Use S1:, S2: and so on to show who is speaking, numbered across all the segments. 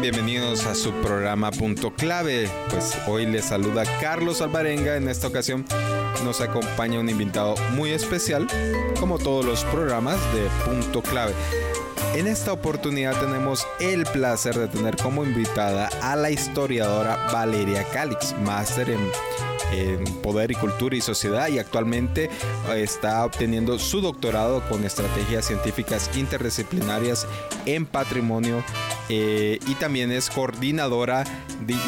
S1: Bienvenidos a su programa Punto Clave. Pues hoy les saluda Carlos Alvarenga. En esta ocasión nos acompaña un invitado muy especial, como todos los programas de Punto Clave. En esta oportunidad tenemos el placer de tener como invitada a la historiadora Valeria Calix, máster en en Poder y Cultura y Sociedad y actualmente eh, está obteniendo su doctorado con estrategias científicas interdisciplinarias en patrimonio eh, y también es coordinadora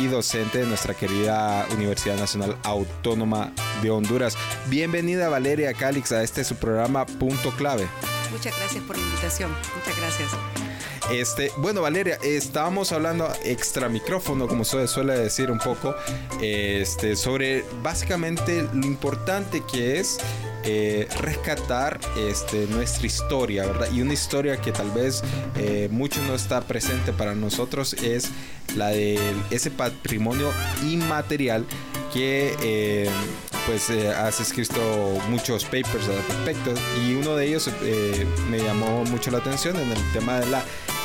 S1: y docente de nuestra querida Universidad Nacional Autónoma de Honduras. Bienvenida Valeria Calix a este su programa Punto Clave.
S2: Muchas gracias por la invitación. Muchas gracias.
S1: Este, bueno, Valeria, estábamos hablando extra micrófono, como se suele decir un poco, este, sobre básicamente lo importante que es eh, rescatar este, nuestra historia, ¿verdad? Y una historia que tal vez eh, mucho no está presente para nosotros es la de ese patrimonio inmaterial que eh, pues has escrito muchos papers al respecto y uno de ellos me llamó mucho la atención en el tema de la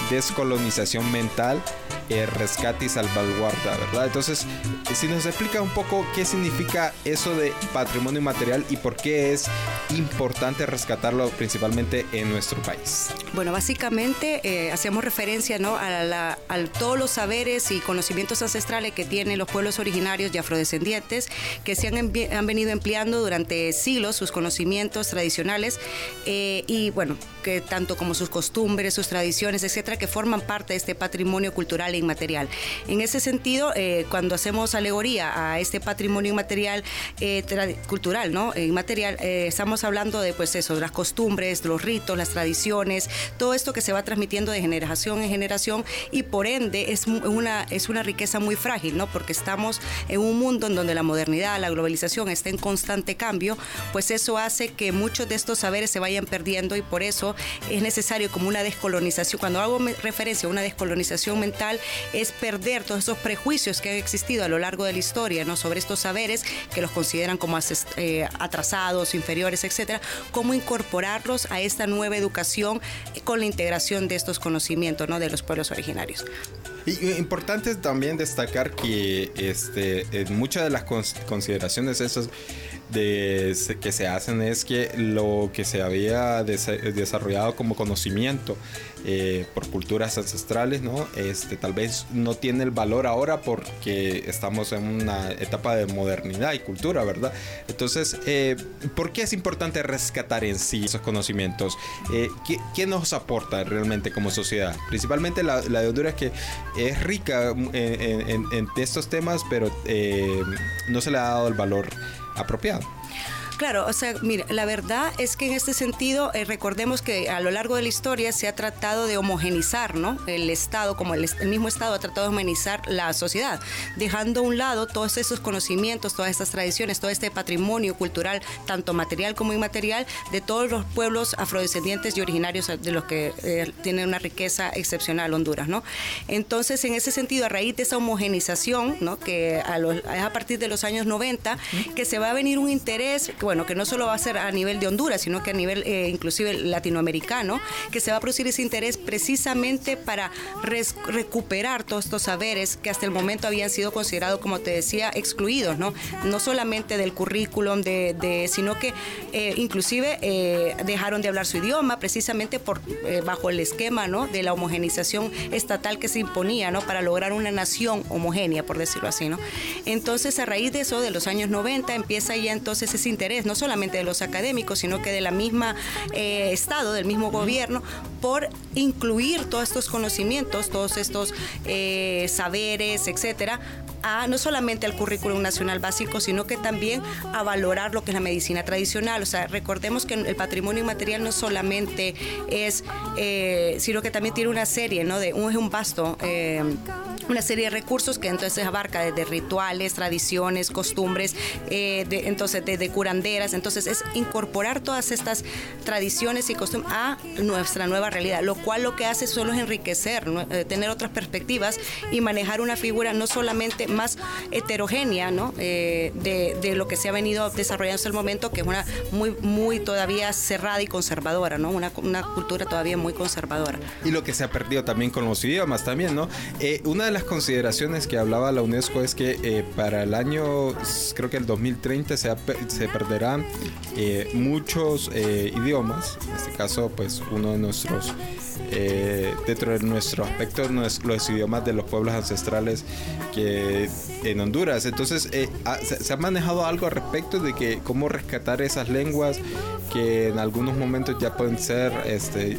S1: descolonización mental, eh, rescate y salvaguarda, ¿verdad? Entonces, si nos explica un poco qué significa eso de patrimonio inmaterial y por qué es importante rescatarlo principalmente en nuestro país.
S2: Bueno, básicamente eh, hacemos referencia ¿no? a, todos los saberes y conocimientos ancestrales que tienen los pueblos originarios y afrodescendientes que se han, han venido empleando durante siglos sus conocimientos tradicionales eh, y bueno, que tanto como sus costumbres, sus tradiciones, etcétera, que forman parte de este patrimonio cultural e inmaterial. En ese sentido, eh, cuando hacemos alegoría a este patrimonio inmaterial cultural, ¿no? inmaterial, estamos hablando de pues eso, las costumbres, los ritos, las tradiciones, todo esto que se va transmitiendo de generación en generación y por ende es una, es una riqueza muy frágil, ¿no? Porque estamos en un mundo en donde la modernidad, la globalización está en constante cambio, pues eso hace que muchos de estos saberes se vayan perdiendo y por eso es necesario como una descolonización. Cuando hago referencia a una descolonización mental es perder todos esos prejuicios que han existido a lo largo de la historia, ¿no? Sobre estos saberes que los consideran como eh, atrasados, inferiores, etcétera, cómo incorporarlos a esta nueva educación con la integración de estos conocimientos ¿no? de los pueblos originarios.
S1: Y importante también destacar que este, en muchas de las consideraciones esas de, que se hacen es que lo que se había desarrollado como conocimiento eh, por culturas ancestrales, ¿no? Este, tal vez no tiene el valor ahora porque estamos en una etapa de modernidad y cultura, ¿verdad? Entonces, eh, ¿por qué es importante rescatar en sí esos conocimientos? Eh, ¿qué, nos aporta realmente como sociedad? Principalmente la, la de Honduras que es rica en, en, estos temas, pero no se le ha dado el valor apropiado.
S2: Claro, o sea, mira, la verdad es que en este sentido eh, recordemos que a lo largo de la historia se ha tratado de homogenizar, ¿no? El Estado, como el, mismo Estado ha tratado de homogenizar la sociedad, dejando a un lado todos esos conocimientos, todas estas tradiciones, todo este patrimonio cultural, tanto material como inmaterial, de todos los pueblos afrodescendientes y originarios de los que eh, tienen una riqueza excepcional Honduras, ¿no? Entonces, en ese sentido, a raíz de esa homogenización, ¿no? Que a, a partir de los años 90, que se va a venir un interés bueno, que no solo va a ser a nivel de Honduras, sino que a nivel eh, inclusive latinoamericano, que se va a producir ese interés precisamente para recuperar todos estos saberes que hasta el momento habían sido considerados, como te decía, excluidos, ¿no? No solamente del currículum, de, sino que eh, inclusive eh, dejaron de hablar su idioma precisamente por, bajo el esquema ¿no? de la homogenización estatal que se imponía ¿no? para lograr una nación homogénea, por decirlo así. ¿no? Entonces, a raíz de eso, de los años 90, empieza ya entonces ese interés no solamente de los académicos, sino que de la misma eh, Estado, del mismo gobierno, por incluir todos estos conocimientos, todos estos eh, saberes, etcétera, a no solamente al currículum nacional básico, sino que también a valorar lo que es la medicina tradicional. O sea, recordemos que el patrimonio inmaterial no solamente es, eh, sino que también tiene una serie, ¿no? De un, es un vasto. Eh, una serie de recursos que entonces abarca desde rituales, tradiciones, costumbres, eh, de, entonces desde curanderas, entonces es incorporar todas estas tradiciones y costumbres a nuestra nueva realidad, lo cual lo que hace solo es enriquecer, tener otras perspectivas y manejar una figura no solamente más heterogénea ¿no? Eh, de, lo que se ha venido desarrollando hasta el momento, que es una muy, muy todavía cerrada y conservadora, ¿no? una, cultura todavía muy conservadora.
S1: Y lo que se ha perdido también con los idiomas también, ¿no? una de las consideraciones que hablaba la UNESCO es que eh, para el año, creo que el 2030 se, se perderán eh, muchos eh, idiomas. En este caso, pues uno de nuestros, dentro de nuestro aspecto, los idiomas de los pueblos ancestrales que en Honduras. Entonces, se, se, ha manejado algo al respecto de que cómo rescatar esas lenguas que en algunos momentos ya pueden ser este,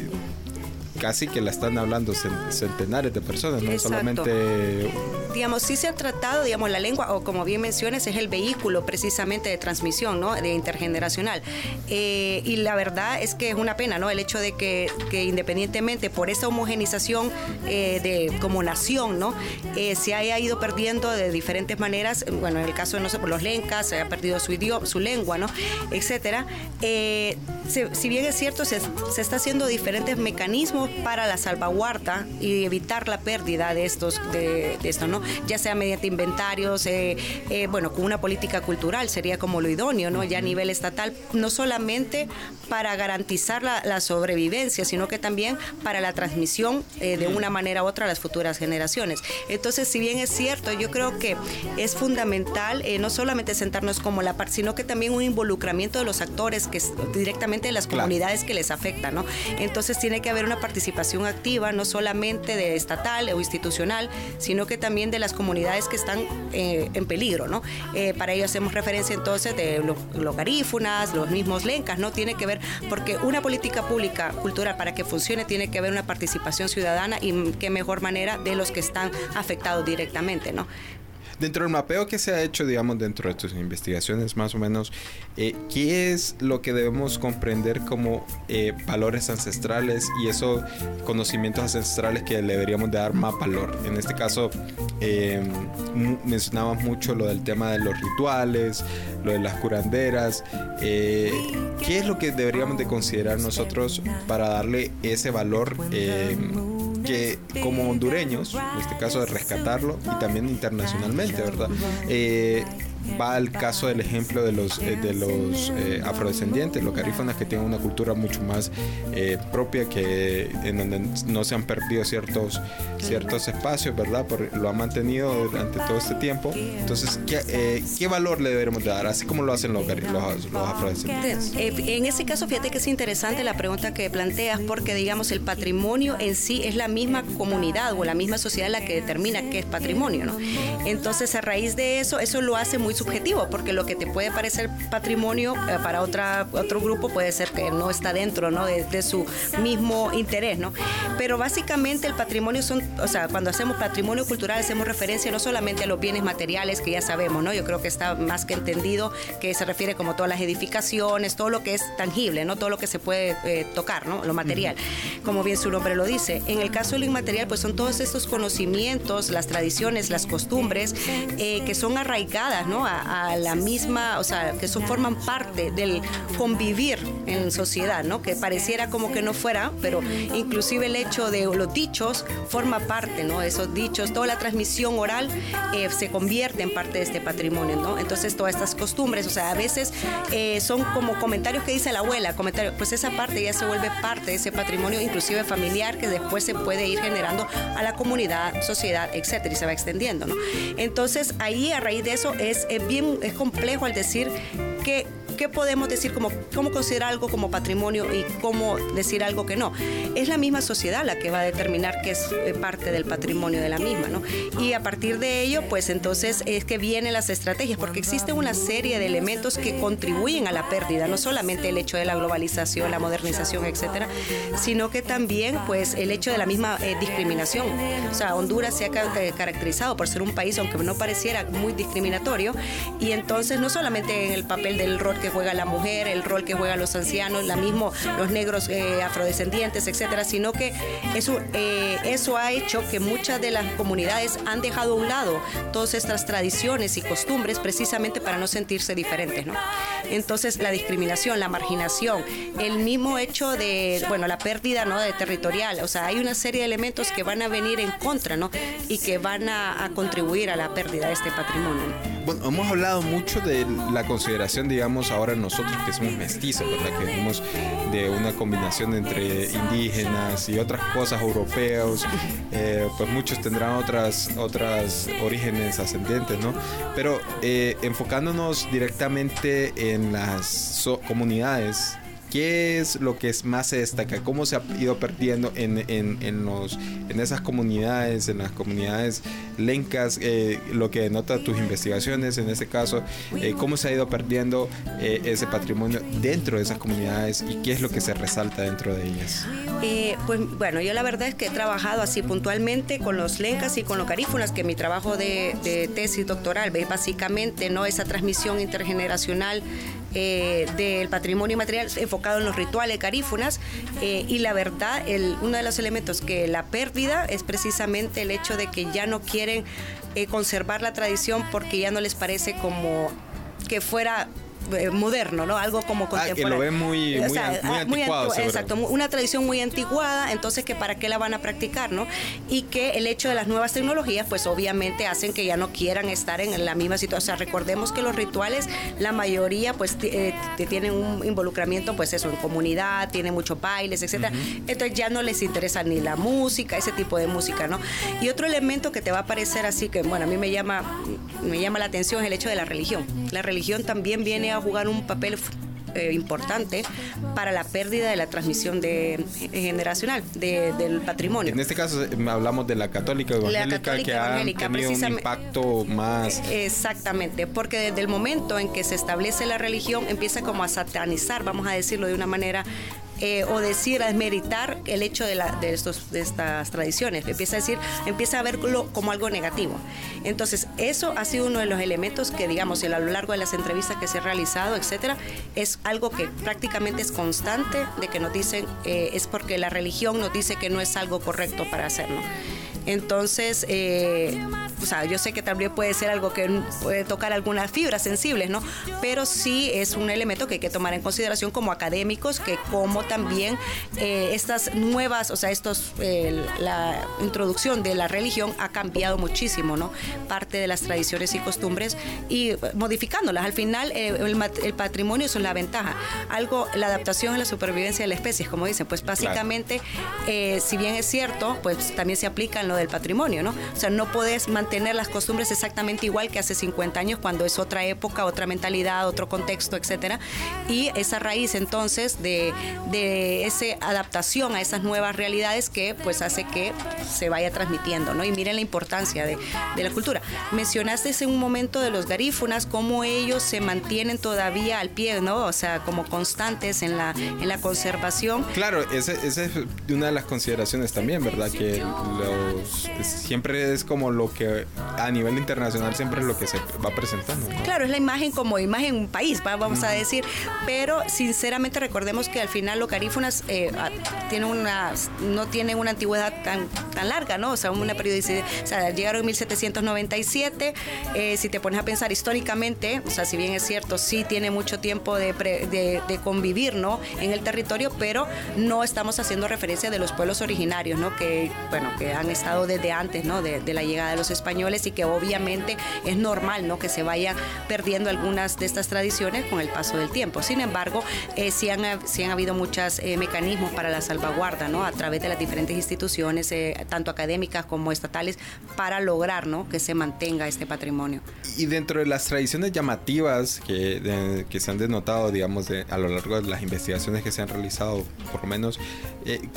S1: casi que la están hablando centenares de personas, no solamente...
S2: Digamos, sí se ha tratado, digamos, la lengua, o como bien mencionas, es el vehículo precisamente de transmisión, ¿no? De intergeneracional. Eh, y la verdad es que es una pena, ¿no? El hecho de que, que independientemente por esa homogenización eh, de como nación, ¿no? Eh, se haya ido perdiendo de diferentes maneras, bueno, en el caso de, no sé, por los lencas, se ha perdido su idioma, su lengua, ¿no? Etcétera. si bien es cierto, se, se está haciendo diferentes mecanismos para la salvaguarda y evitar la pérdida de estos, de, esto, ¿no? Ya sea mediante inventarios, eh, eh, bueno, con una política cultural sería como lo idóneo, ¿no? Ya a nivel estatal, no solamente para garantizar la, sobrevivencia, sino que también para la transmisión eh, de una manera u otra a las futuras generaciones. Entonces, si bien es cierto, yo creo que es fundamental no solamente sentarnos como la parte, sino que también un involucramiento de los actores que directamente de las comunidades que les afecta, ¿no? Entonces tiene que haber una participación participación activa, no solamente de estatal o institucional, sino que también de las comunidades que están eh, en peligro, ¿no? Eh, para ello hacemos referencia entonces de los, garífunas, los mismos lencas, ¿no? Tiene que ver, porque una política pública cultural para que funcione tiene que haber una participación ciudadana y qué mejor manera de los que están afectados directamente, ¿no?
S1: Dentro del mapeo que se ha hecho, digamos, dentro de tus investigaciones, más o menos, eh, ¿qué es lo que debemos comprender como eh, valores ancestrales y esos conocimientos ancestrales que le deberíamos de dar más valor? En este caso, eh, mencionabas mucho lo del tema de los rituales, lo de las curanderas. ¿Qué es lo que deberíamos de considerar nosotros para darle ese valor? Que como hondureños, en este caso de rescatarlo y también internacionalmente, ¿verdad? Eh, va al caso del ejemplo de los, eh, de los eh, afrodescendientes, los garífonas que tienen una cultura mucho más eh, propia, que en donde no se han perdido ciertos, ciertos espacios, ¿verdad? lo han mantenido durante todo este tiempo. Entonces, ¿qué, ¿qué valor le deberemos dar? Así como lo hacen los, los, los afrodescendientes.
S2: En ese caso, fíjate que es interesante la pregunta que planteas, porque digamos, el patrimonio en sí es la misma comunidad o la misma sociedad la que determina qué es patrimonio, ¿no? Entonces, a raíz de eso, eso lo hace muy subjetivo, porque lo que te puede parecer patrimonio eh, para otra, otro grupo puede ser que no está dentro ¿no? De, su mismo interés. ¿no? Pero básicamente el patrimonio son, o sea, cuando hacemos patrimonio cultural hacemos referencia no solamente a los bienes materiales que ya sabemos, ¿no? yo creo que está más que entendido que se refiere como todas las edificaciones, todo lo que es tangible, ¿no? todo lo que se puede eh, tocar, ¿no? lo material, como bien su nombre lo dice. En el caso de lo inmaterial, pues son todos estos conocimientos, las tradiciones, las costumbres eh, que son arraigadas ¿no? a, la misma, o sea, que son, forman parte del convivir en sociedad, ¿no? Que pareciera como que no fuera, pero inclusive el hecho de los dichos forma parte, ¿no? Esos dichos, toda la transmisión oral eh, se convierte en parte de este patrimonio, ¿no? Entonces todas estas costumbres, o sea, a veces eh, son como comentarios que dice la abuela, comentarios, pues esa parte ya se vuelve parte de ese patrimonio, inclusive familiar, que después se puede ir generando a la comunidad, sociedad, etcétera, y se va extendiendo, ¿no? Entonces ahí a raíz de eso es bien es complejo al decir que ¿qué podemos decir como cómo considerar algo como patrimonio y cómo decir algo que no? Es la misma sociedad la que va a determinar qué es eh, parte del patrimonio de la misma, ¿no? Y a partir de ello, pues entonces es que vienen las estrategias, porque existe una serie de elementos que contribuyen a la pérdida, no solamente el hecho de la globalización, la modernización, etcétera, sino que también, pues, el hecho de la misma eh, discriminación. O sea, Honduras se ha eh, caracterizado por ser un país, aunque no pareciera muy discriminatorio, y entonces no solamente en el papel del rol que juega la mujer, el rol que juegan los ancianos, la mismo los negros eh, afrodescendientes, etcétera, sino que eso, eso ha hecho que muchas de las comunidades han dejado a un lado todas estas tradiciones y costumbres precisamente para no sentirse diferentes, ¿no? Entonces la discriminación, la marginación, el mismo hecho de, bueno, la pérdida, ¿no? De territorial, o sea, hay una serie de elementos que van a venir en contra, ¿no? Y que van a contribuir a la pérdida de este patrimonio.
S1: Bueno, hemos hablado mucho de la consideración, digamos, ahora nosotros que somos mestizos, ¿verdad? Que venimos de una combinación entre indígenas y otras cosas europeos, eh, pues muchos tendrán otras, otras orígenes ascendientes, ¿no? Pero eh, enfocándonos directamente en las comunidades ¿Qué es lo que más se destaca? ¿Cómo se ha ido perdiendo en, en, los, en esas comunidades, en las comunidades lencas, eh, lo que denota tus investigaciones en este caso? Eh, ¿Cómo se ha ido perdiendo eh, ese patrimonio dentro de esas comunidades y qué es lo que se resalta dentro de ellas?
S2: pues bueno, yo la verdad es que he trabajado así puntualmente con los lencas y con los carífunas, que mi trabajo de, tesis doctoral ve básicamente no esa transmisión intergeneracional eh, del patrimonio material enfocado en los rituales carífunas eh, y la verdad, el, uno de los elementos que la pérdida es precisamente el hecho de que ya no quieren eh, conservar la tradición porque ya no les parece como que fuera eh, moderno, ¿no? Algo como
S1: contemporáneo. Ah, que lo ven muy, muy, anticuado.
S2: exacto, una tradición muy anticuada, entonces que para qué la van a practicar, ¿no? Y que el hecho de las nuevas tecnologías, pues obviamente hacen que ya no quieran estar en la misma situación. O sea, recordemos que los rituales, la mayoría, pues eh, tienen un involucramiento, pues eso, en comunidad, tienen muchos bailes, etcétera. Entonces ya no les interesa ni la música, ese tipo de música, ¿no? Y otro elemento que te va a parecer así que, bueno, a mí me llama, me llama la atención es el hecho de la religión. La religión también viene a jugar un papel eh, importante para la pérdida de la transmisión de, eh, generacional del patrimonio.
S1: En este caso eh, hablamos de la católica evangélica, que ha tenido un impacto más...
S2: Exactamente, porque desde el momento en que se establece la religión empieza como a satanizar, vamos a decirlo de una manera eh, o decir, a desmeritar el hecho de, la, de, estos, de estas tradiciones. Empieza a decir, empieza a verlo como algo negativo. Entonces, eso ha sido uno de los elementos que, digamos, a lo largo de las entrevistas que se han realizado, etcétera, es algo que prácticamente es constante de que nos dicen, eh, es porque la religión nos dice que no es algo correcto para hacerlo. Entonces, eh, o sea, yo sé que también puede ser algo que puede tocar algunas fibras sensibles, ¿no? Pero sí es un elemento que hay que tomar en consideración como académicos, que como también eh, estas nuevas, o sea, estos, eh, la introducción de la religión ha cambiado muchísimo, ¿no? Parte de las tradiciones y costumbres y modificándolas. Al final, el, patrimonio es la ventaja. Algo, la adaptación a la supervivencia de la especie, como dicen, pues básicamente, si bien es cierto, pues también se aplica en del patrimonio, ¿no? O sea, no puedes mantener las costumbres exactamente igual que hace 50 años cuando es otra época, otra mentalidad, otro contexto, etcétera. Y esa raíz entonces de, de esa adaptación a esas nuevas realidades que pues hace que se vaya transmitiendo, ¿no? Y miren la importancia de, de la cultura. Mencionaste en un momento de los garífunas, cómo ellos se mantienen todavía al pie, ¿no? O sea, como constantes en la, en la conservación.
S1: Claro, esa es una de las consideraciones también, ¿verdad? Que los siempre es como lo que a nivel internacional siempre es lo que se va presentando.
S2: Claro, es la imagen como imagen un país, vamos a decir, pero sinceramente recordemos que al final los carífonas eh, tienen una, no tienen una antigüedad tan, tan larga, ¿no? O sea, una periodicidad, o sea, llegaron en 1797, eh, si te pones a pensar históricamente, o sea, si bien es cierto, sí tiene mucho tiempo de, de, convivir, ¿no? En el territorio, pero no estamos haciendo referencia de los pueblos originarios, ¿no? Que, bueno, que han estado desde antes ¿no? de, la llegada de los españoles españoles y que obviamente es normal, ¿no? Que se vayan perdiendo algunas de estas tradiciones con el paso del tiempo. Sin embargo, eh, sí, han, sí han habido muchos eh, mecanismos para la salvaguarda, ¿no? A través de las diferentes instituciones, eh, tanto académicas como estatales, para lograr, ¿no? Que se mantenga este patrimonio.
S1: Y dentro de las tradiciones llamativas que, que se han denotado, digamos, a lo largo de las investigaciones que se han realizado, por lo menos,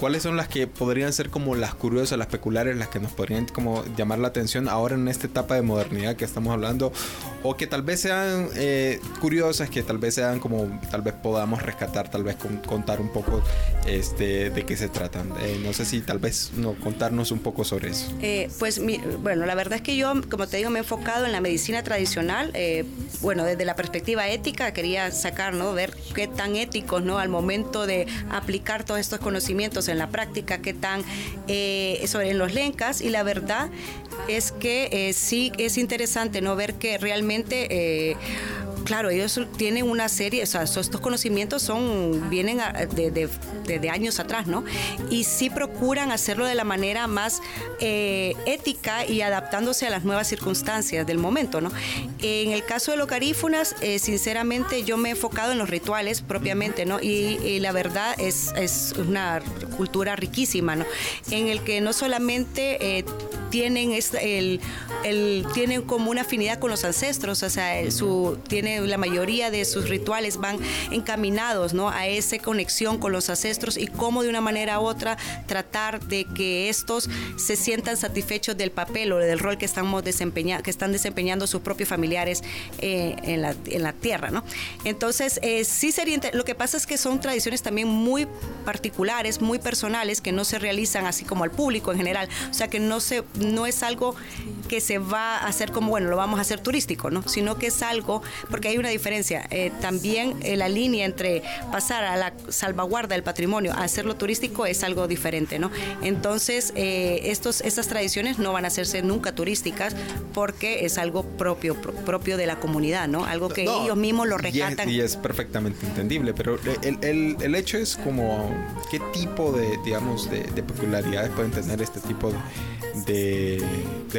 S1: ¿cuáles son las que podrían ser como las curiosas, las peculiares, las que nos podrían como llamar la atención ahora en esta etapa de modernidad que estamos hablando? O que tal vez sean curiosas, que tal vez sean como, tal vez podamos rescatar, tal vez contar un poco este, de qué se tratan. Eh, no sé si tal vez no, contarnos un poco sobre eso.
S2: Eh, pues bueno, la verdad es que yo, como te digo, me he enfocado en la medicina tradicional. Eh, bueno, desde la perspectiva ética quería sacar, ¿no? Ver qué tan éticos, ¿no? Al momento de aplicar todos estos conocimientos en la práctica, qué tan sobre los lencas. Y la verdad es que sí es interesante, ¿no? Ver que realmente claro, ellos tienen una serie, o sea, estos conocimientos son, vienen de, años atrás, ¿no? Y sí procuran hacerlo de la manera más eh, ética y adaptándose a las nuevas circunstancias del momento, ¿no? En el caso de los carífunas, eh, sinceramente yo me he enfocado en los rituales propiamente, ¿no? Y, la verdad es, es, una cultura riquísima, ¿no? En el que no solamente... Eh, tienen el, el, tienen como una afinidad con los ancestros, o sea, su, tiene la mayoría de sus rituales van encaminados ¿no? a esa conexión con los ancestros y cómo de una manera u otra tratar de que estos se sientan satisfechos del papel o del rol que, estamos desempeñando, que están desempeñando sus propios familiares eh, en, la, en, la, tierra. ¿no? Entonces, eh, sí sería, lo que pasa es que son tradiciones también muy particulares, muy personales, que no se realizan así como al público en general, o sea, que no, se, no es algo que se va a hacer como, bueno, lo vamos a hacer turístico, ¿no? sino que es algo, porque hay una diferencia. Eh, también eh, la línea entre pasar a la salvaguarda del patrimonio a hacerlo turístico es algo diferente, ¿no? Entonces, eh, estos, estas tradiciones no van a hacerse nunca turísticas porque es algo propio, propio de la comunidad, ¿no? Algo que ellos mismos lo rescatan.
S1: Y es, perfectamente entendible, pero el, el, el, hecho es como qué tipo de, digamos, de, de peculiaridades pueden tener este tipo de, de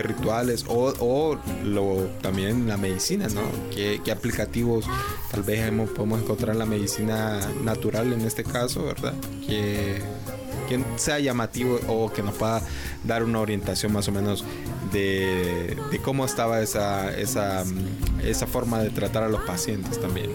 S1: rituales o, o, lo, también la medicina, ¿no? ¿Qué, qué aplica tal vez podemos encontrar la medicina natural en este caso, ¿verdad? Que, que sea llamativo o que nos pueda dar una orientación más o menos de, cómo estaba esa, esa, esa, forma de tratar a los pacientes también.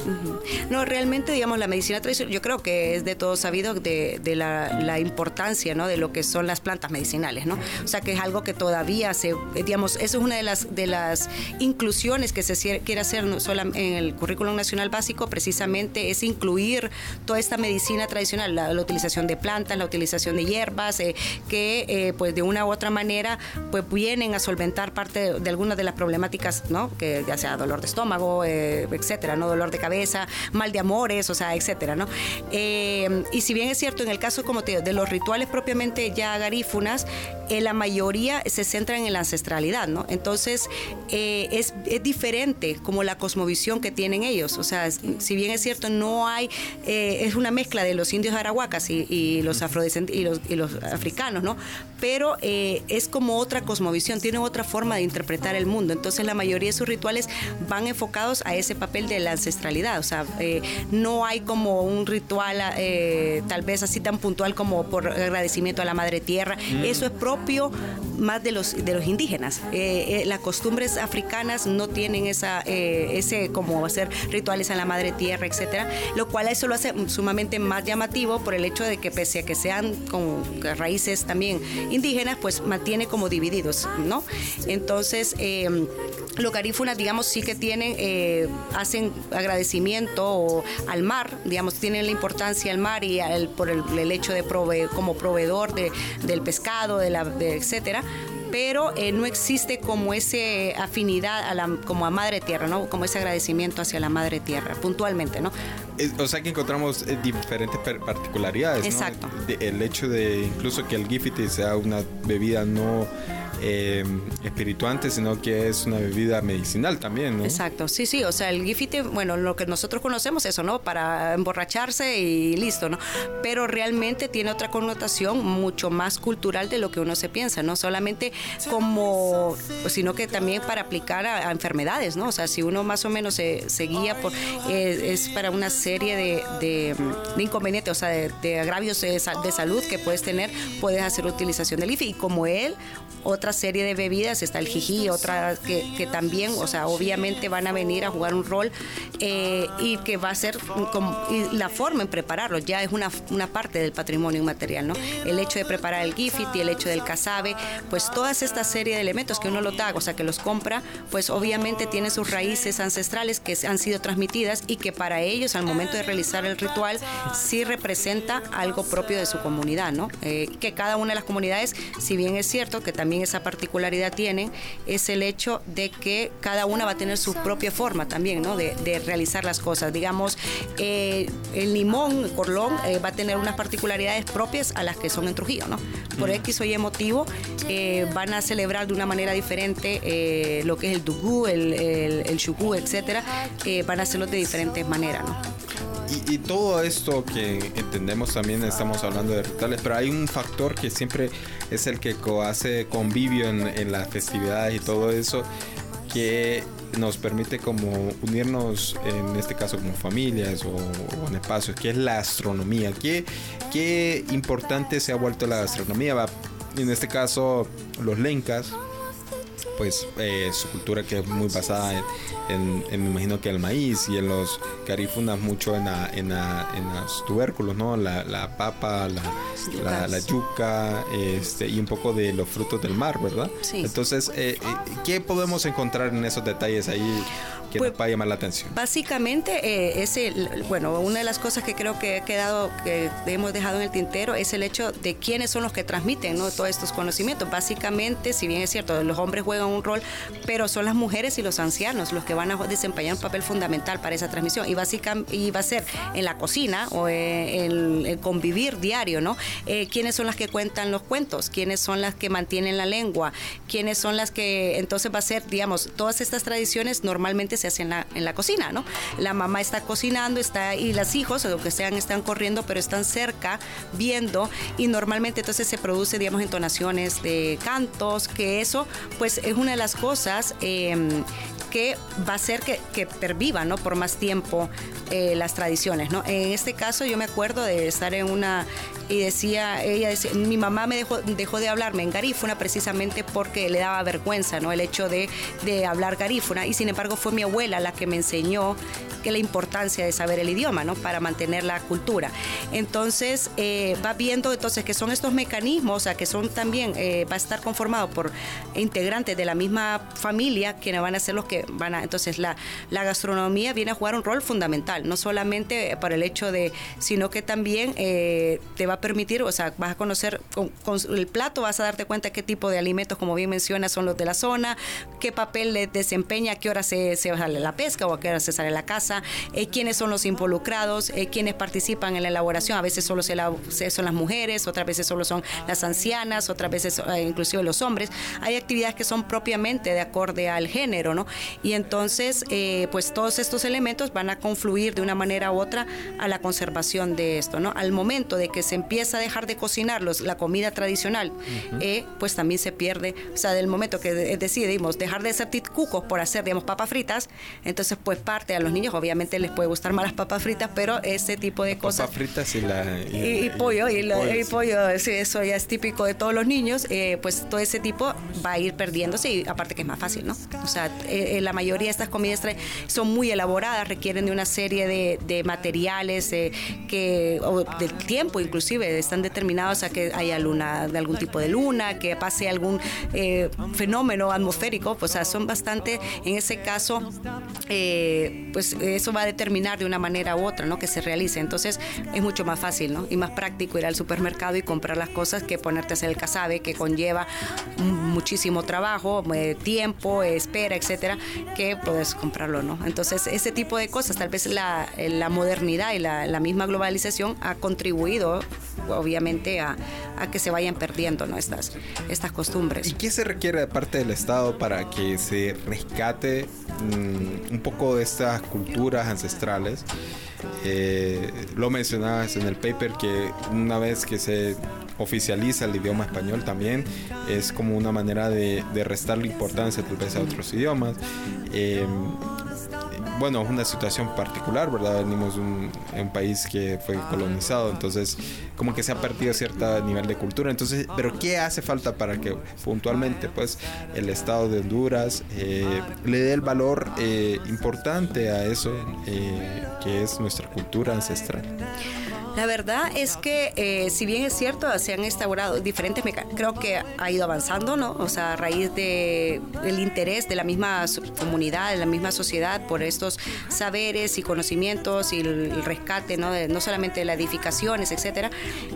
S2: No, realmente, digamos, la medicina tradicional, yo creo que es de todo sabido de, de la, la, importancia ¿no? de lo que son las plantas medicinales, ¿no? O sea, que es algo que todavía se, digamos, eso es una de las, de las inclusiones que se quiere hacer en el currículum nacional básico, precisamente es incluir toda esta medicina tradicional, la, utilización de plantas, la utilización de hierbas, eh, que eh, pues de una u otra manera pues vienen a solventar parte de, algunas de las problemáticas, ¿no? Que ya sea dolor de estómago, eh, etcétera, ¿no? Dolor de cabeza, mal de amores, o sea, etcétera, ¿no? Eh, y si bien es cierto, en el caso, como te digo, de los rituales propiamente ya garífunas, eh, la mayoría se centran en la ancestralidad, ¿no? Entonces, es, es, diferente como la cosmovisión que tienen ellos. O sea, si bien es cierto, no hay, es una mezcla de los indios arahuacas y, y los afrodescendientes y los, y los, africanos, ¿no? Pero es como otra cosmovisión, tiene otra forma de interpretar el mundo. Entonces la mayoría de sus rituales van enfocados a ese papel de la ancestralidad. O sea, eh, no hay como un ritual eh, tal vez así tan puntual como por agradecimiento a la madre tierra. Mm. Eso es propio más de los, de los indígenas. Eh, las costumbres africanas no tienen esa, ese como hacer rituales a la madre tierra, etcétera, lo cual eso lo hace sumamente más llamativo por el hecho de que pese a que sean con raíces también indígenas, pues mantiene como divididos, ¿no? Entonces, eh, los garífunas, digamos, sí que tienen, eh, hacen agradecimiento al mar, digamos, tienen la importancia al mar y por el, hecho de prove como proveedor de, del pescado, de la, etcétera pero eh, no existe como ese afinidad a la, como a Madre Tierra, ¿no? Como ese agradecimiento hacia la Madre Tierra, puntualmente, ¿no?
S1: O sea que encontramos diferentes particularidades,
S2: Exacto.
S1: el hecho de incluso que el gifiti sea una bebida no eh, espirituante, sino que es una bebida medicinal también, ¿no?
S2: Exacto, sí, sí, o sea, el gifite, bueno, lo que nosotros conocemos eso, ¿no? Para emborracharse y listo, ¿no? Pero realmente tiene otra connotación mucho más cultural de lo que uno se piensa, no solamente como, sino que también para aplicar a, enfermedades, ¿no? O sea, si uno más o menos se, guía por, eh, es para una serie de, de, inconvenientes, o sea, de, agravios de, salud que puedes tener, puedes hacer utilización del IFI. Y como él, otra serie de bebidas, está el jiji, otra que, también, o sea, obviamente van a venir a jugar un rol eh, y que va a ser la forma en prepararlo ya es una, una parte del patrimonio inmaterial, ¿no? El hecho de preparar el y el hecho del casabe, pues todas esta serie de elementos que uno lo da, o sea, que los compra, pues obviamente tiene sus raíces ancestrales que han sido transmitidas y que para ellos al momento de realizar el ritual sí representa algo propio de su comunidad, ¿no? Eh, que cada una de las comunidades, si bien es cierto que también esa particularidad tienen, es el hecho de que cada una va a tener su propia forma también, ¿no? De, realizar las cosas. Digamos, eh, el limón, Corlón, eh, va a tener unas particularidades propias a las que son en Trujillo, ¿no? Por X o Y motivo, van a celebrar de una manera diferente lo que es el dugú, el, el, el etcétera, van a hacerlo de diferentes maneras, ¿no?
S1: Y, todo esto que entendemos también estamos hablando de rituales, pero hay un factor que siempre es el que hace convivio en, las festividades y todo eso, que nos permite como unirnos, en este caso como familias o, en espacios, que es la astronomía. ¿Qué, qué importante se ha vuelto la astronomía? En este caso, los lencas, pues eh, su cultura que es muy basada en, me imagino que el maíz y en los garífunas mucho en, la, en, en los tubérculos, ¿no? La, la papa, la, la, yuca este, y un poco de los frutos del mar, ¿verdad? Sí. Entonces, eh, eh, ¿qué podemos encontrar en esos detalles ahí? Que pues, va a llamar la atención?
S2: Básicamente, eh, es bueno, una de las cosas que creo que ha quedado, que hemos dejado en el tintero, es el hecho de quiénes son los que transmiten ¿no? todos estos conocimientos. Básicamente, si bien es cierto, los hombres juegan un rol, pero son las mujeres y los ancianos los que van a desempeñar un papel fundamental para esa transmisión. Y, básicamente, y va a ser en la cocina o en el convivir diario, ¿no? Eh, ¿Quiénes son las que cuentan los cuentos? ¿Quiénes son las que mantienen la lengua? ¿Quiénes son las que, entonces va a ser, digamos, todas estas tradiciones normalmente se se hace en la, en la cocina, ¿no? La mamá está cocinando, está y los hijos, o que sean, están corriendo, pero están cerca viendo y normalmente entonces se produce, digamos, entonaciones de cantos, que eso pues es una de las cosas em, que va a hacer que, que perviva, ¿no? Por más tiempo eh, las tradiciones, ¿no? En este caso yo me acuerdo de estar en una y decía, ella decía, mi mamá me dejó, dejó de hablarme en garífuna precisamente porque le daba vergüenza, ¿no? El hecho de, de hablar garífuna y sin embargo fue mi abuela la que me enseñó que la importancia de saber el idioma, ¿no? Para mantener la cultura. Entonces, eh, va viendo entonces que son estos mecanismos, o sea, que son también, eh, va a estar conformado por integrantes de la misma familia, quienes van a ser los que van a, entonces la, gastronomía viene a jugar un rol fundamental, no solamente por el hecho de, sino que también eh, te va a permitir, o sea, vas a conocer con, el plato, vas a darte cuenta qué tipo de alimentos, como bien menciona, son los de la zona, qué papel le desempeña, a qué hora se, se sale la pesca o a qué hora se sale la casa, eh, quiénes son los involucrados, eh, quiénes participan en la elaboración. A veces solo se son las mujeres, otras veces solo son las ancianas, otras veces eh, inclusive los hombres. Hay actividades que son propiamente de acorde al género, ¿no? Y entonces, pues todos estos elementos van a confluir de una manera u otra a la conservación de esto, ¿no? Al momento de que se empieza a dejar de cocinar la comida tradicional, pues también se pierde, o sea, del momento que decidimos dejar de hacer cucos por hacer, digamos, papas fritas, entonces pues parte a los niños, obviamente les puede gustar más las papas fritas, pero ese tipo de cosas.
S1: Papas fritas y la.
S2: Y, pollo, y, el pollo, eso ya es típico de todos los niños, eh, pues todo ese tipo va a ir perdiéndose y aparte que es más fácil, ¿no? O sea, eh, eh, la mayoría de estas comidas son muy elaboradas, requieren de una serie de, materiales que, o del tiempo inclusive, están determinados a que haya luna, de algún tipo de luna, que pase algún fenómeno atmosférico, pues o sea, son bastante, en ese caso, pues eso va a determinar de una manera u otra. Que se realice. Entonces es mucho más fácil. Y más práctico ir al supermercado y comprar las cosas que ponerte a hacer el casabe, que conlleva muchísimo trabajo, eh, tiempo, espera, etcétera, que puedes comprarlo, ¿no? Entonces ese tipo de cosas, tal vez la, la modernidad y la, la misma globalización ha contribuido obviamente a, que se vayan perdiendo ¿no? estas, estas costumbres.
S1: ¿Y qué se requiere de parte del Estado para que se rescate mm, un poco de estas culturas ancestrales? Eh, lo mencionabas en el paper que una vez que se oficializa el idioma español también es como una manera de, de restarle importancia tal vez a otros idiomas. Eh, bueno, es una situación particular, ¿verdad? Venimos de un, un, país que fue colonizado, entonces como que se ha perdido cierto nivel de cultura. Entonces, ¿pero qué hace falta para que puntualmente pues el Estado de Honduras eh, le dé el valor eh, importante a eso eh, que es nuestra cultura ancestral?
S2: La verdad es que, eh, si bien es cierto, se han instaurado diferentes creo que ha ido avanzando, ¿no? O sea, a raíz de el interés de la misma comunidad, de la misma sociedad por estos saberes y conocimientos y el, rescate, ¿no? no solamente de las edificaciones, etcétera,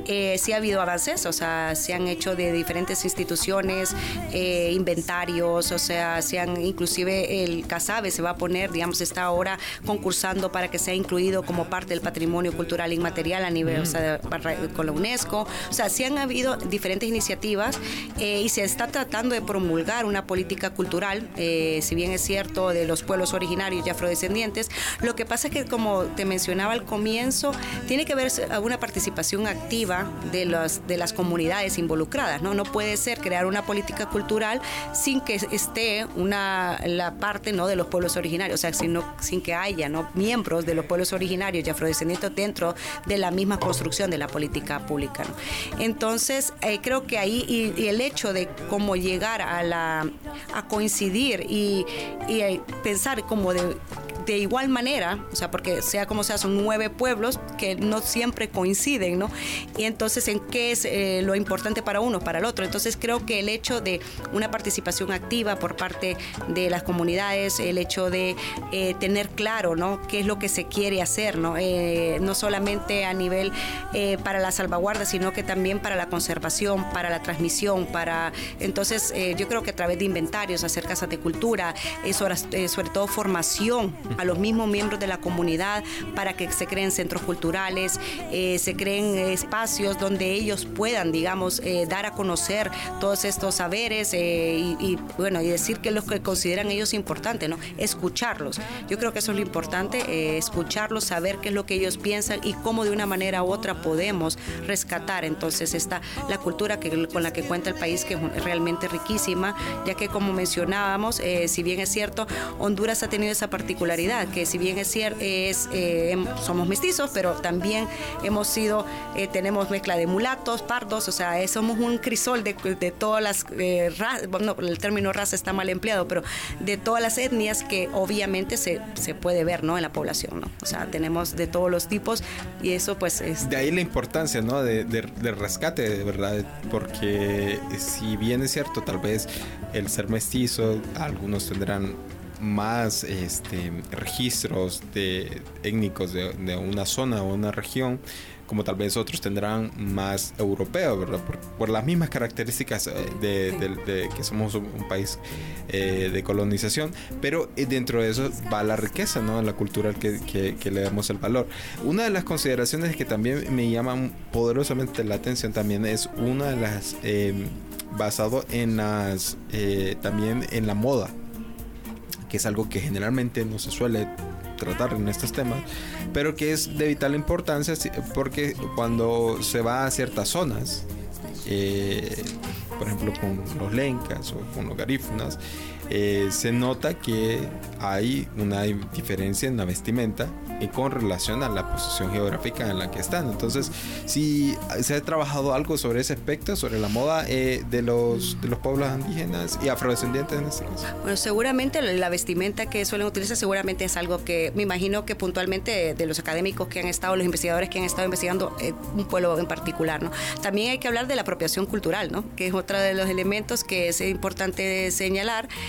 S2: eh, sí ha habido avances, o sea, se han hecho de diferentes instituciones eh, inventarios, o sea, se han, inclusive el CASABE se va a poner, digamos, está ahora concursando para que sea incluido como parte del patrimonio cultural inmaterial a nivel, o sea, con la UNESCO. O sea, sí han habido diferentes iniciativas eh, y se está tratando de promulgar una política cultural, eh, si bien es cierto, de los pueblos originarios y afrodescendientes. Lo que pasa es que, como te mencionaba al comienzo, tiene que haber una participación activa de las, de las comunidades involucradas. ¿no? no puede ser crear una política cultural sin que esté una, la parte ¿no? de los pueblos originarios, o sea, sino, sin que haya ¿no? miembros de los pueblos originarios y afrodescendientes dentro de la misma construcción de la política pública. Entonces, eh, creo que ahí y, el hecho de cómo llegar a, la, a coincidir y, y eh, pensar como de de igual manera, o sea, porque sea como sea, son nueve pueblos que no siempre coinciden, ¿no? Y entonces, ¿en qué es eh, lo importante para uno, para el otro? Entonces, creo que el hecho de una participación activa por parte de las comunidades, el hecho de eh, tener claro, ¿no? ¿Qué es lo que se quiere hacer, ¿no? Eh, no solamente a nivel para la salvaguarda, sino que también para la conservación, para la transmisión, para... Entonces, yo creo que a través de inventarios, hacer casas de cultura, sobre, sobre todo formación a los mismos miembros de la comunidad para que se creen centros culturales, eh, se creen espacios donde ellos puedan, digamos, eh, dar a conocer todos estos saberes eh, y, bueno, y decir que es lo que consideran ellos importante, ¿no? Escucharlos. Yo creo que eso es lo importante, escucharlos, saber qué es lo que ellos piensan y cómo de una manera u otra podemos rescatar entonces esta la cultura que, con la que cuenta el país que es realmente riquísima, ya que como mencionábamos, si bien es cierto, Honduras ha tenido esa particularidad que si bien es cierto, es, eh, em, somos mestizos, pero también hemos sido, eh, tenemos mezcla de mulatos, pardos, o sea, eh, somos un crisol de, de todas las razas, bueno, el término raza está mal empleado, pero de todas las etnias que obviamente se, se puede ver, ¿no? En la población, ¿no? O sea, tenemos de todos los tipos y eso pues es...
S1: De ahí la importancia, ¿no? De, de, de rescate, de verdad, porque si bien es cierto, tal vez el ser mestizo, algunos tendrán más este, registros de étnicos de, una zona o una región, como tal vez otros tendrán más europeos, ¿verdad? Por, las mismas características eh, de, que somos un país eh, de colonización, pero eh, dentro de eso va la riqueza, ¿no? La cultural que, que, le damos el valor. Una de las consideraciones que también me llaman poderosamente la atención también es una de las basado en las también en la moda que es algo que generalmente no se suele tratar en estos temas, pero que es de vital importancia porque cuando se va a ciertas zonas, eh, por ejemplo con los lencas o con los garífunas, eh, se nota que hay una diferencia en la vestimenta y con relación a la posición geográfica en la que están. Entonces, si se ha trabajado algo sobre ese aspecto, sobre la moda eh, de, los, de los pueblos indígenas y afrodescendientes en este caso.
S2: Bueno, seguramente la vestimenta que suelen utilizar seguramente es algo que me imagino que puntualmente de los académicos que han estado, los investigadores que han estado investigando eh, un pueblo en particular, ¿no? También hay que hablar de la apropiación cultural, ¿no? Que es otro de los elementos que es importante señalar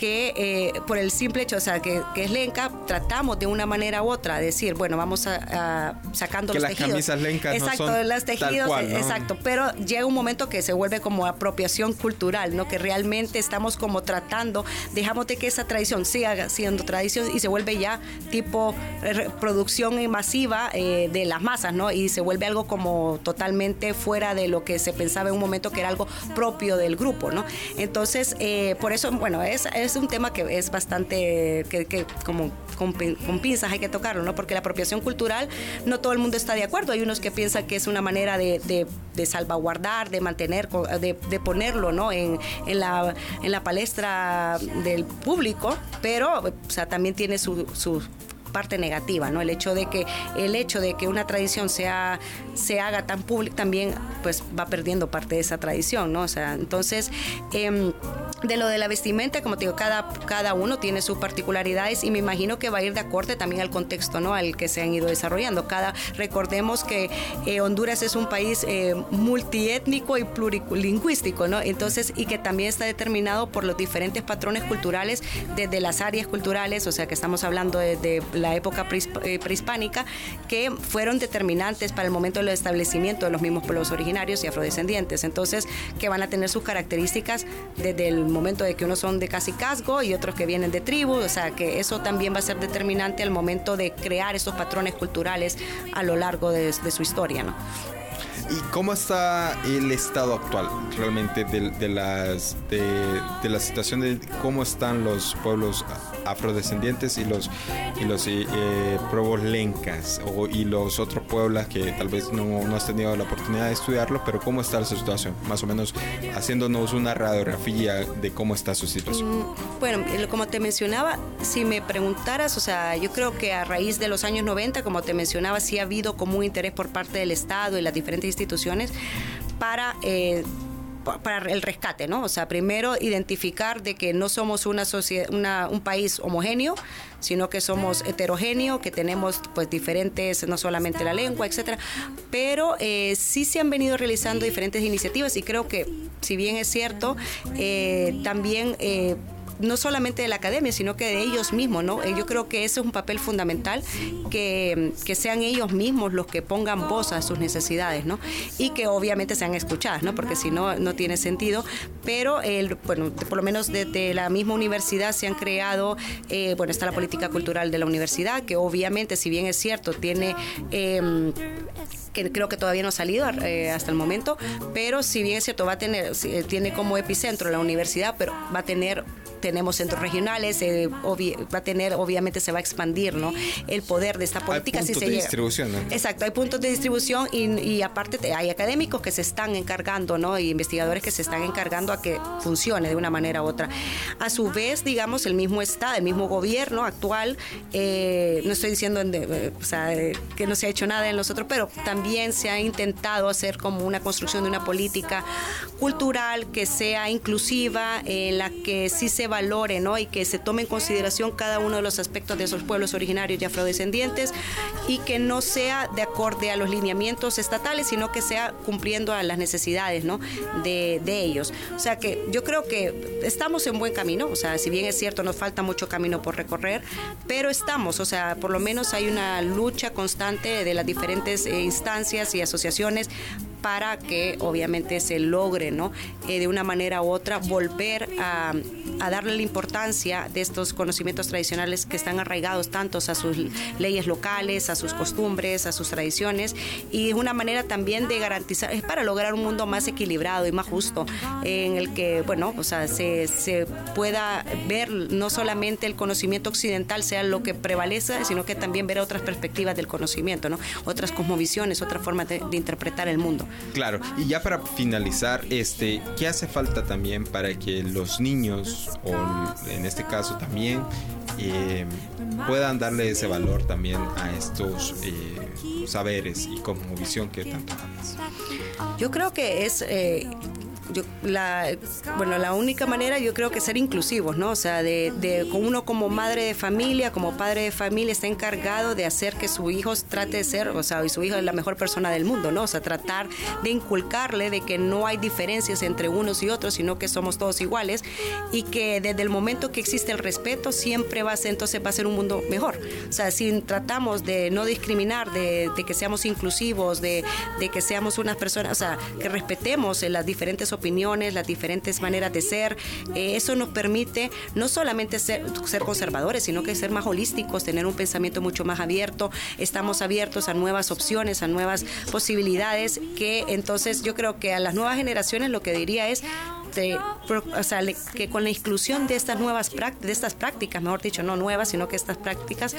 S2: que eh, por el simple hecho, o sea, que, es lenca, tratamos de una manera u otra decir, bueno, vamos a, sacando
S1: que
S2: los
S1: las camisas lencas
S2: exacto,
S1: no son
S2: las tejidos, exacto, pero llega un momento que se vuelve como apropiación cultural, ¿no? Que realmente estamos como tratando, dejamos de que esa tradición siga siendo tradición y se vuelve ya tipo producción masiva eh, de las masas, ¿no? Y se vuelve algo como totalmente fuera de lo que se pensaba en un momento que era algo propio del grupo, ¿no? Entonces, eh, por eso, bueno, es, es un tema que es bastante, que, como con, pinzas hay que tocarlo, ¿no? Porque la apropiación cultural no todo el mundo está de acuerdo. Hay unos que piensan que es una manera de, salvaguardar, de mantener, de, ponerlo, ¿no? En, en, la, en la palestra del público, pero, o sea, también tiene su, su parte negativa, ¿no? El hecho de que el hecho de que una tradición sea se haga tan pública también pues va perdiendo parte de esa tradición, ¿no? O sea, entonces em, de lo de la vestimenta, como te digo, cada, cada uno tiene sus particularidades y me imagino que va a ir de acorde también al contexto, ¿no? Al que se han ido desarrollando. Cada, recordemos que eh, Honduras es un país eh, multiétnico y plurilingüístico, ¿no? Entonces, y que también está determinado por los diferentes patrones culturales desde las áreas culturales, o sea, que estamos hablando de, de la época eh, prehispánica, que fueron determinantes para el momento del establecimiento de los mismos pueblos originarios y afrodescendientes. Entonces, que van a tener sus características desde el momento de que unos son de casi casgo y otros que vienen de tribu, o sea, que eso también va a ser determinante al momento de crear esos patrones culturales a lo largo de, de su historia, ¿no?
S1: ¿Y cómo está el estado actual realmente de, las, de, la situación de cómo están los pueblos afrodescendientes y los, y los eh, lencas o, y los otros pueblos que tal vez no, no, has tenido la oportunidad de estudiarlo, pero cómo está su situación? Más o menos haciéndonos una radiografía de cómo está su situación. Mm,
S2: bueno, como te mencionaba, si me preguntaras, o sea, yo creo que a raíz de los años 90, como te mencionaba, sí ha habido como un interés por parte del Estado y las diferentes instituciones para... Eh, para el rescate, ¿no? O sea, primero identificar de que no somos una sociedad, un país homogéneo, sino que somos heterogéneo, que tenemos pues diferentes, no solamente la lengua, etcétera, pero eh, sí se han venido realizando diferentes iniciativas y creo que, si bien es cierto, eh, también no solamente de la academia, sino que de ellos mismos, ¿no? Eh, yo creo que ese es un papel fundamental, que, sean ellos mismos los que pongan voz a sus necesidades, ¿no? Y que obviamente sean escuchadas, ¿no? Porque si no, no tiene sentido. Pero, el, bueno, por lo menos desde la misma universidad se han creado, eh, bueno, está la política cultural de la universidad, que obviamente, si bien es cierto, tiene... Em, que creo que todavía no ha salido eh, hasta el momento, pero si bien es cierto, va a tener, tiene como epicentro la universidad, pero va a tener tenemos centros regionales, eh, va a tener, obviamente se va a expandir ¿no? el poder de esta política.
S1: Hay puntos de distribución.
S2: Exacto, hay puntos de distribución y, aparte hay académicos que se están encargando, ¿no? y investigadores que se están encargando a que funcione de una manera u otra. A su vez, digamos, el mismo Estado, el mismo gobierno actual, eh, no estoy diciendo eh, que no se ha hecho nada en los otros, pero también se ha intentado hacer como una construcción de una política cultural que sea inclusiva, en la que sí se valore ¿no? y que se tome en consideración cada uno de los aspectos de esos pueblos originarios y afrodescendientes y que no sea de acorde a los lineamientos estatales, sino que sea cumpliendo a las necesidades ¿no? de, de ellos. O sea que yo creo que estamos en buen camino, o sea, si bien es cierto, nos falta mucho camino por recorrer, pero estamos, o sea, por lo menos hay una lucha constante de las diferentes eh, instancias y asociaciones para que obviamente se logre, ¿no? Eh, de una manera u otra, volver a, darle la importancia de estos conocimientos tradicionales que están arraigados tantos a sus leyes locales, a sus costumbres, a sus tradiciones, y es una manera también de garantizar, es para lograr un mundo más equilibrado y más justo, en el que, bueno, o sea, se, se pueda ver no solamente el conocimiento occidental sea lo que prevalece, sino que también ver otras perspectivas del conocimiento, ¿no? Otras cosmovisiones, otras formas de interpretar el mundo.
S1: Claro, y ya para finalizar, este, ¿qué hace falta también para que los niños, o en este caso también, eh, puedan darle ese valor también a estos eh, saberes y como visión que tanto hablas?
S2: Yo creo que es... Eh, bueno, la única manera yo creo que ser inclusivos, ¿no? O sea, de, de uno como madre de familia, como padre de familia, está encargado de hacer que su hijo trate de ser, o sea, y su hijo es la mejor persona del mundo, ¿no? O sea, tratar de inculcarle de que no hay diferencias entre unos y otros, sino que somos todos iguales y que desde el momento que existe el respeto siempre va a ser, entonces va a ser un mundo mejor. O sea, si tratamos de no discriminar, de, que seamos inclusivos, de, de que seamos unas personas, o sea, que respetemos las diferentes opiniones, las diferentes maneras de ser. Eh, eso nos permite no solamente ser, ser conservadores, sino que ser más holísticos, tener un pensamiento mucho más abierto. Estamos abiertos a nuevas opciones, a nuevas posibilidades, que entonces yo creo que a las nuevas generaciones lo que diría es o sea, que con la inclusión de estas nuevas prácticas, de estas prácticas, mejor dicho, no nuevas, sino que estas prácticas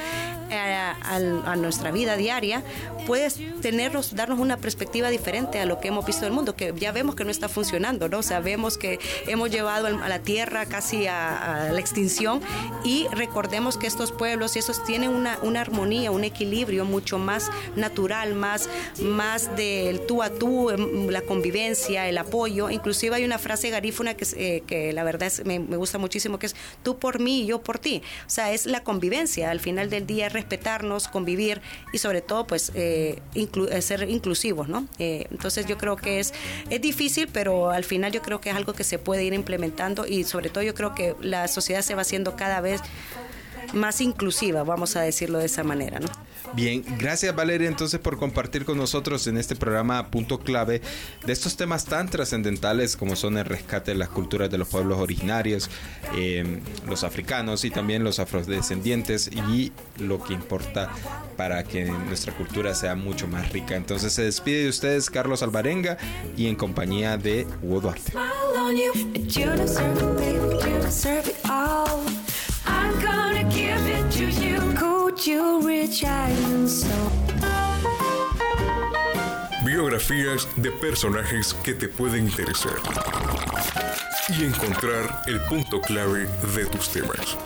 S2: eh, a, nuestra vida diaria, puedes tenernos, darnos una perspectiva diferente a lo que hemos visto del mundo, que ya vemos que no está funcionando, ¿no? Sabemos que hemos llevado a la tierra casi a, la extinción y recordemos que estos pueblos y esos tienen una, una armonía, un equilibrio mucho más natural, más, más del tú a tú, em, la convivencia, el apoyo. Inclusive hay una frase garífuna que, eh, que la verdad me, gusta muchísimo, que es tú por mí y yo por ti. O sea, es la convivencia. Al final del día, respetarnos, convivir y sobre todo, pues, eh, eh, ser inclusivos, ¿no? entonces yo creo que es, es difícil, pero al final yo creo que es algo que se puede ir implementando y sobre todo yo creo que la sociedad se va haciendo cada vez más inclusiva, vamos a decirlo de esa manera, ¿no?
S1: Bien, gracias Valeria entonces por compartir con nosotros en este programa Punto Clave de estos temas tan trascendentales como son el rescate de las culturas de los pueblos originarios, eh, los africanos y también los afrodescendientes y lo que importa para que nuestra cultura sea mucho más rica. Entonces se despide de ustedes Carlos Alvarenga y en compañía de Hugo Duarte. I'm gonna give it to you. You?
S3: Biografías de personajes que te pueden interesar y encontrar el punto clave de tus temas.